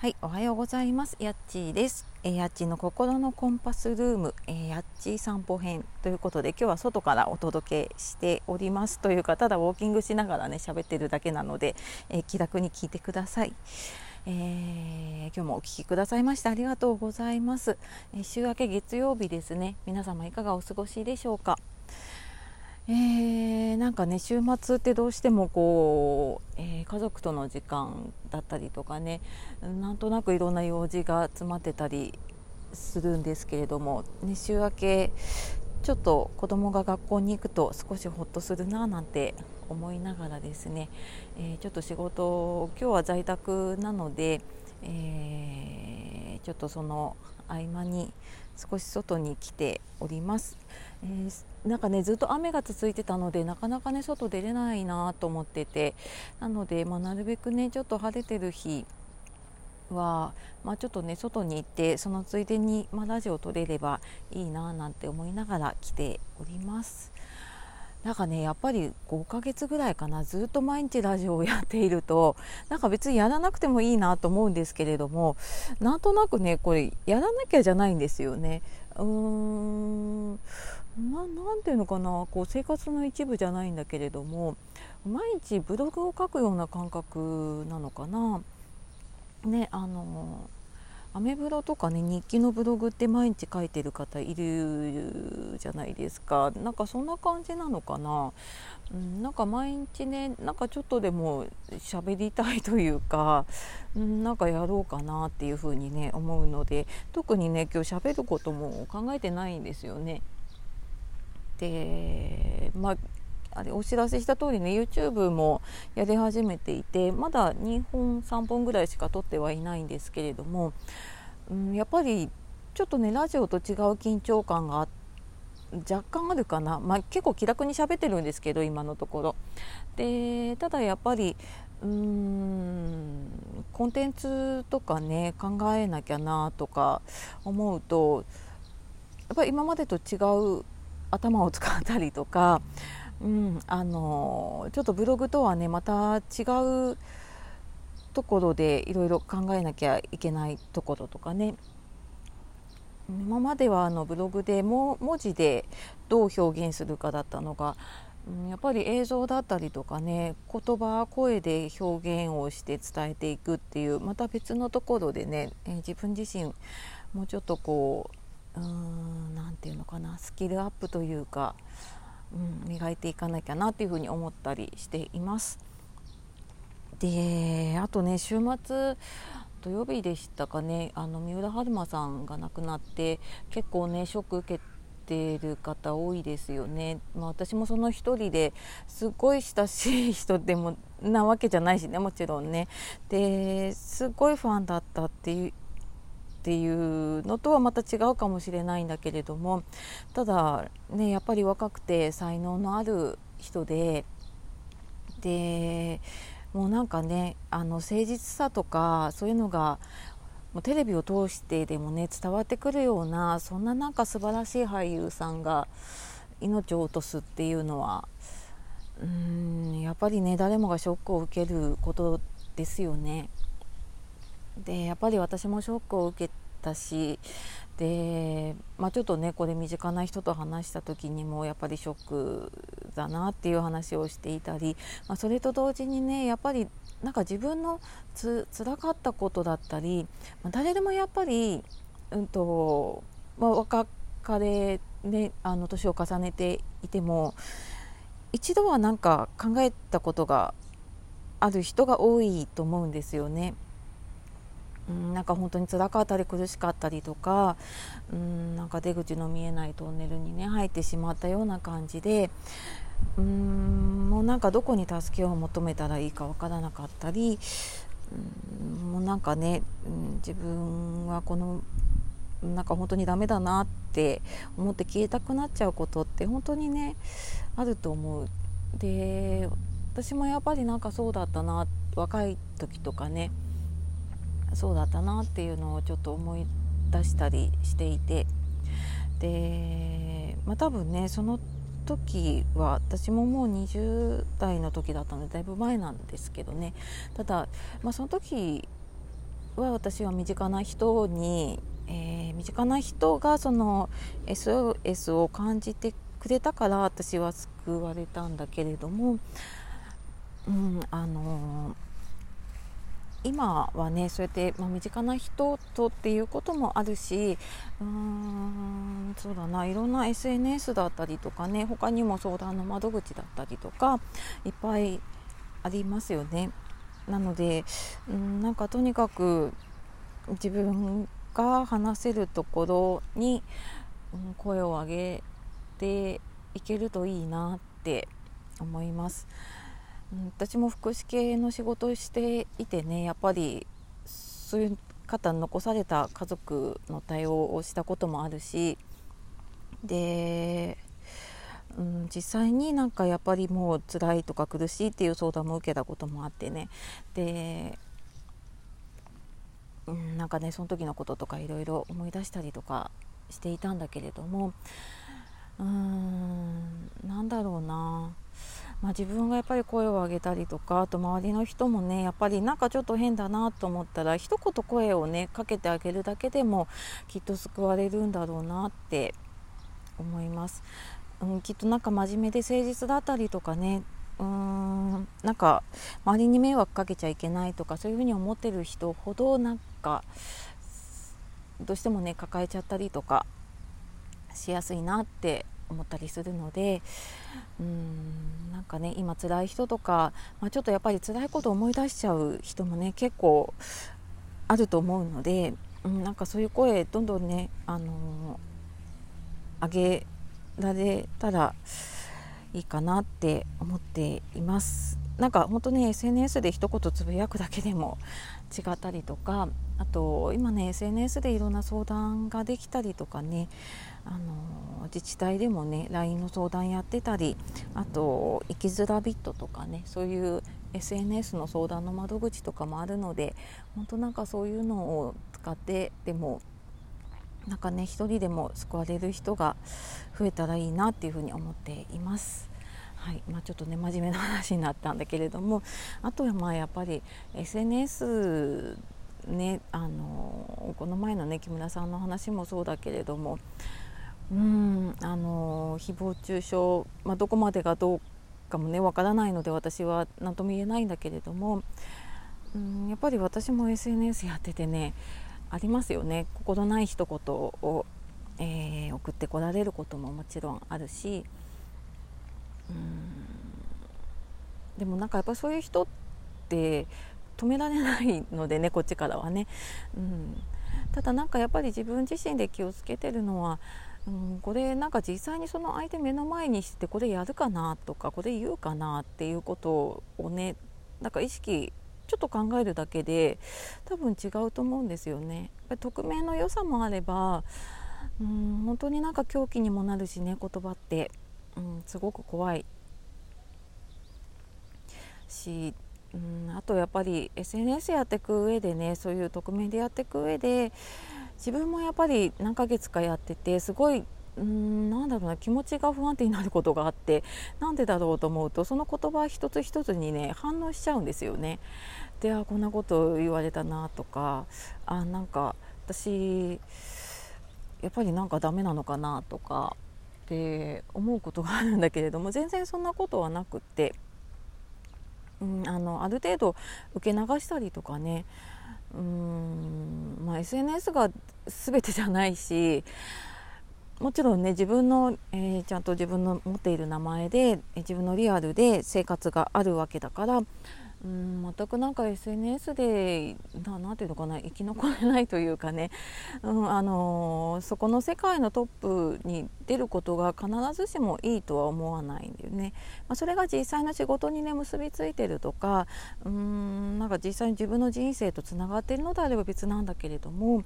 はい、おはようございます。やっちーです。えー、やっちーの心のコンパスルーム、えー、やっちー散歩編ということで、今日は外からお届けしておりますというか、ただウォーキングしながらね喋ってるだけなので、えー、気楽に聞いてください。えー、今日もお聴きくださいましてありがとうございます、え週明け月曜日ですね。皆様いかがお過ごしでしょうか？なんかね週末ってどうしてもこう、えー、家族との時間だったりとかねなんとなくいろんな用事が詰まってたりするんですけれども、ね、週明けちょっと子供が学校に行くと少しほっとするななんて思いながらですね、えー、ちょっと仕事今日は在宅なので、えー、ちょっとその合間に少し外に来ております。えー、なんかねずっと雨が続いてたのでなかなかね外出れないなと思っててなので、まあ、なるべくねちょっと晴れてる日は、まあ、ちょっとね外に行ってそのついでに、まあ、ラジオを撮れればいいななんて思いながら来ております。なんかねやっぱり5ヶ月ぐらいかなずっと毎日ラジオをやっていると なんか別にやらなくてもいいなと思うんですけれどもなんとなくねこれやらなきゃじゃないんですよね。うーんななんていうのかなこう生活の一部じゃないんだけれども毎日ブログを書くような感覚なのかな。ねあのアメブロとかね日記のブログって毎日書いてる方いるじゃないですかなんかそんな感じなのかな、うん、なんか毎日ねなんかちょっとでも喋りたいというか、うん、なんかやろうかなっていうふうにね思うので特にね今日喋ることも考えてないんですよね。でまああれお知らせした通りね YouTube もやり始めていてまだ2本3本ぐらいしか撮ってはいないんですけれども、うん、やっぱりちょっとねラジオと違う緊張感が若干あるかな、まあ、結構気楽に喋ってるんですけど今のところ。でただやっぱりうーんコンテンツとかね考えなきゃなとか思うとやっぱり今までと違う頭を使ったりとかうん、あのちょっとブログとはねまた違うところでいろいろ考えなきゃいけないところとかね。今まではあのブログでも文字でどう表現するかだったのが、うん、やっぱり映像だったりとかね言葉声で表現をして伝えていくっていうまた別のところでね、えー、自分自身もうちょっとこう何て言うのかなスキルアップというかうん、磨いていかなきゃなっていうふうに思ったりしています。であとね週末土曜日でしたかねあの三浦春馬さんが亡くなって結構ねショック受けてる方多いですよね、まあ、私もその一人ですごい親しい 人でもなわけじゃないしねもちろんねですごいファンだったっていうっていうのとはまた違うかもしれないんだけれどもただねやっぱり若くて才能のある人ででもうなんかねあの誠実さとかそういうのがもうテレビを通してでもね伝わってくるようなそんななんか素晴らしい俳優さんが命を落とすっていうのはうんやっぱりね誰もがショックを受けることですよね。でやっぱり私もショックを受けたしで、まあ、ちょっとねこれ身近な人と話した時にもやっぱりショックだなっていう話をしていたり、まあ、それと同時にねやっぱりなんか自分のつ辛かったことだったり、まあ、誰でもやっぱり、うんとまあ、若かれ、ね、あの年を重ねていても一度はなんか考えたことがある人が多いと思うんですよね。うん、なんか本当に辛かったり苦しかったりとか、うん、なんか出口の見えないトンネルにね入ってしまったような感じでうんもうなんかどこに助けを求めたらいいかわからなかったりうんもうなんかね、うん、自分はこのなんか本当にダメだなって思って消えたくなっちゃうことって本当にねあると思う。で私もやっぱりなんかそうだったな若い時とかねそうだったなっていうのをちょっと思い出したりしていて。で、まあ、多分ねその時は私ももう20代の時だったのでだいぶ前なんですけどね。ただ、まあ、その時は私は身近な人に、えー、身近な人がその SOS を感じてくれたから私は救われたんだけれども、うん、あのー今はねそうやって、まあ、身近な人とっていうこともあるしうーんそうだないろんな SNS だったりとかね他にも相談の窓口だったりとかいっぱいありますよね。なのでうんなんかとにかく自分が話せるところに、ん、声を上げていけるといいなって思います。私も福祉系の仕事をしていてねやっぱりそういう方残された家族の対応をしたこともあるしで、うん、実際になんかやっぱりもう辛いとか苦しいっていう相談も受けたこともあってね。で、うん、なんかねその時のこととかいろいろ思い出したりとかしていたんだけれどもうーんなんだろうな。まあ、自分がやっぱり声を上げたりとかあと周りの人もねやっぱりなんかちょっと変だなと思ったら一言声をねかけてあげるだけでもきっと救われるんだろうなって思います、うん、きっとなんか真面目で誠実だったりとかねうーんなんか周りに迷惑かけちゃいけないとかそういうふうに思ってる人ほどなんかどうしてもね抱えちゃったりとかしやすいなって思ったりするのでうんなんかね今辛い人とか、まあ、ちょっとやっぱり辛いことを思い出しちゃう人もね結構あると思うので、うん、なんかそういう声どんどんね、あのー、上げられたらいいかなって思っています。なんか本当ね SNS で一言つぶやくだけでも 違ったりとかあと今ね SNS でいろんな相談ができたりとかねあの自治体でもね LINE の相談やってたりあと生きづらビットとかねそういう SNS の相談の窓口とかもあるので本当なんかそういうのを使ってでもなんかね一人でも救われる人が増えたらいいなっていうふうに思っています。はいまあ、ちょっとね真面目な話になったんだけれどもあとはまあやっぱり SNS ねあのこの前のね木村さんの話もそうだけれどもうんあの誹謗中傷、まあ、どこまでがどうかもねわからないので私は何とも言えないんだけれどもうんやっぱり私も SNS やっててねありますよね。心ない一言を、えー、送ってこられることももちろんあるしうんでもなんかやっぱそういう人って止められないのでねこっちからはね、うん、ただなんかやっぱり自分自身で気をつけてるのはうん、これなんか実際にその相手目の前にしてこれやるかなとかこれ言うかなっていうことをねなんか意識ちょっと考えるだけで多分違うと思うんですよね。匿名の良さもあればうん本当になんか狂気にもなるしね言葉って、うん、すごく怖いし、うん、あとやっぱり SNS やっていく上でねそういう匿名でやっていく上で自分もやっぱり何ヶ月かやっててすごいうんなんだろうな気持ちが不安定になることがあって なんでだろうと思うとその言葉一つ一つにね反応しちゃうんですよね。であこんなこと言われたなとかあなんか私やっぱりなんかダメなのかなとかって思うことがあるんだけれども全然そんなことはなくって、うん、あのある程度受け流したりとかねうんまあ SNS が全てじゃないしもちろんね自分の、えー、ちゃんと自分の持っている名前で自分のリアルで生活があるわけだからうん全くなんか SNS で何ていうのかな生き残れないというかね、うんあのー、そこの世界のトップに出ることが必ずしもいいとは思わないんだよね。まあ、それが実際の仕事にね結びついてるとかうんなんか実際に自分の人生とつながっているのであれば別なんだけれども。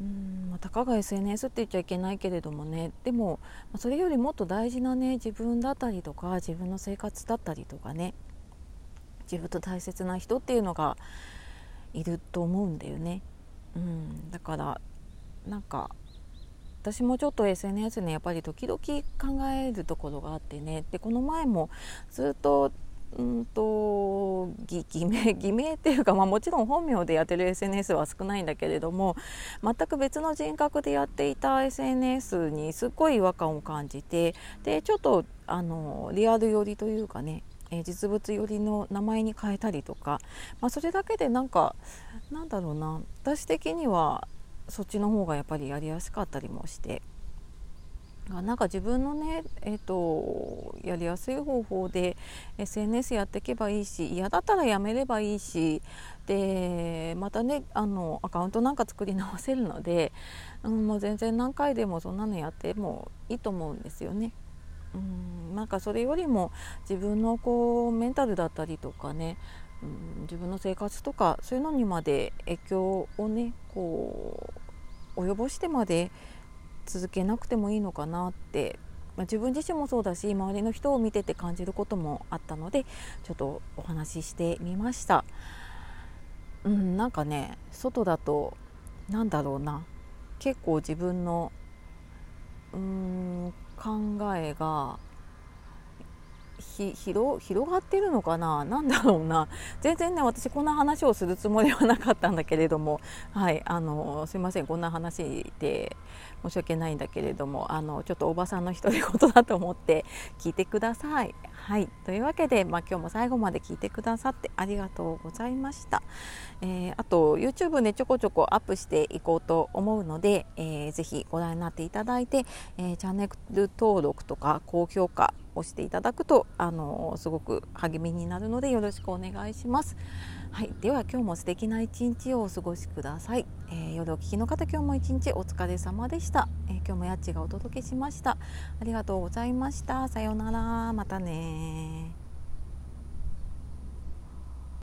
うんまあ、たかが SNS って言っちゃいけないけれどもねでもそれよりもっと大事なね自分だったりとか自分の生活だったりとかね自分と大切な人っていうのがいると思うんだよね。うん、だからなんか私もちょっと SNS ねやっぱり時々考えるところがあってねでこの前もずっとうんと偽名偽名っていうか、まあ、もちろん本名でやってる SNS は少ないんだけれども全く別の人格でやっていた SNS にすっごい違和感を感じてでちょっとあのリアル寄りというかねえ実物寄りの名前に変えたりとか、まあ、それだけでなんかなんだろうな私的にはそっちの方がやっぱりやりやすかったりもしてなんか自分のね、えーと、やりやすい方法で SNS やっていけばいいし嫌だったらやめればいいしでまたねあのアカウントなんか作り直せるので、うん、もう全然何回でもそんなのやってもいいと思うんですよね。うんなんかそれよりも自分のこうメンタルだったりとかね、うん、自分の生活とかそういうのにまで影響をねこう及ぼしてまで続けなくてもいいのかなって、まあ、自分自身もそうだし周りの人を見てて感じることもあったのでちょっとお話ししてみました。うん、なんかね外だとなんだろうな結構自分のうーん考えが広広がってるのかな？何だろうな全然ね私こんな話をするつもりはなかったんだけれどもはいあのすいませんこんな話で申し訳ないんだけれどもあのちょっとおばさんの独り言だと思って聞いてください。はいというわけで、まあ、今日も最後まで聞いてくださってありがとうございました。えー、あと YouTube ねちょこちょこアップしていこうと思うので、えー、ぜひご覧になっていただいて、えー、チャンネル登録とか高評価押していただくとあのすごく励みになるのでよろしくお願いします。はい、では今日も素敵な一日をお過ごしください、えー、夜お聞きの方今日も一日お疲れ様でした、えー、今日もやっちがお届けしました。ありがとうございました。さようなら。またね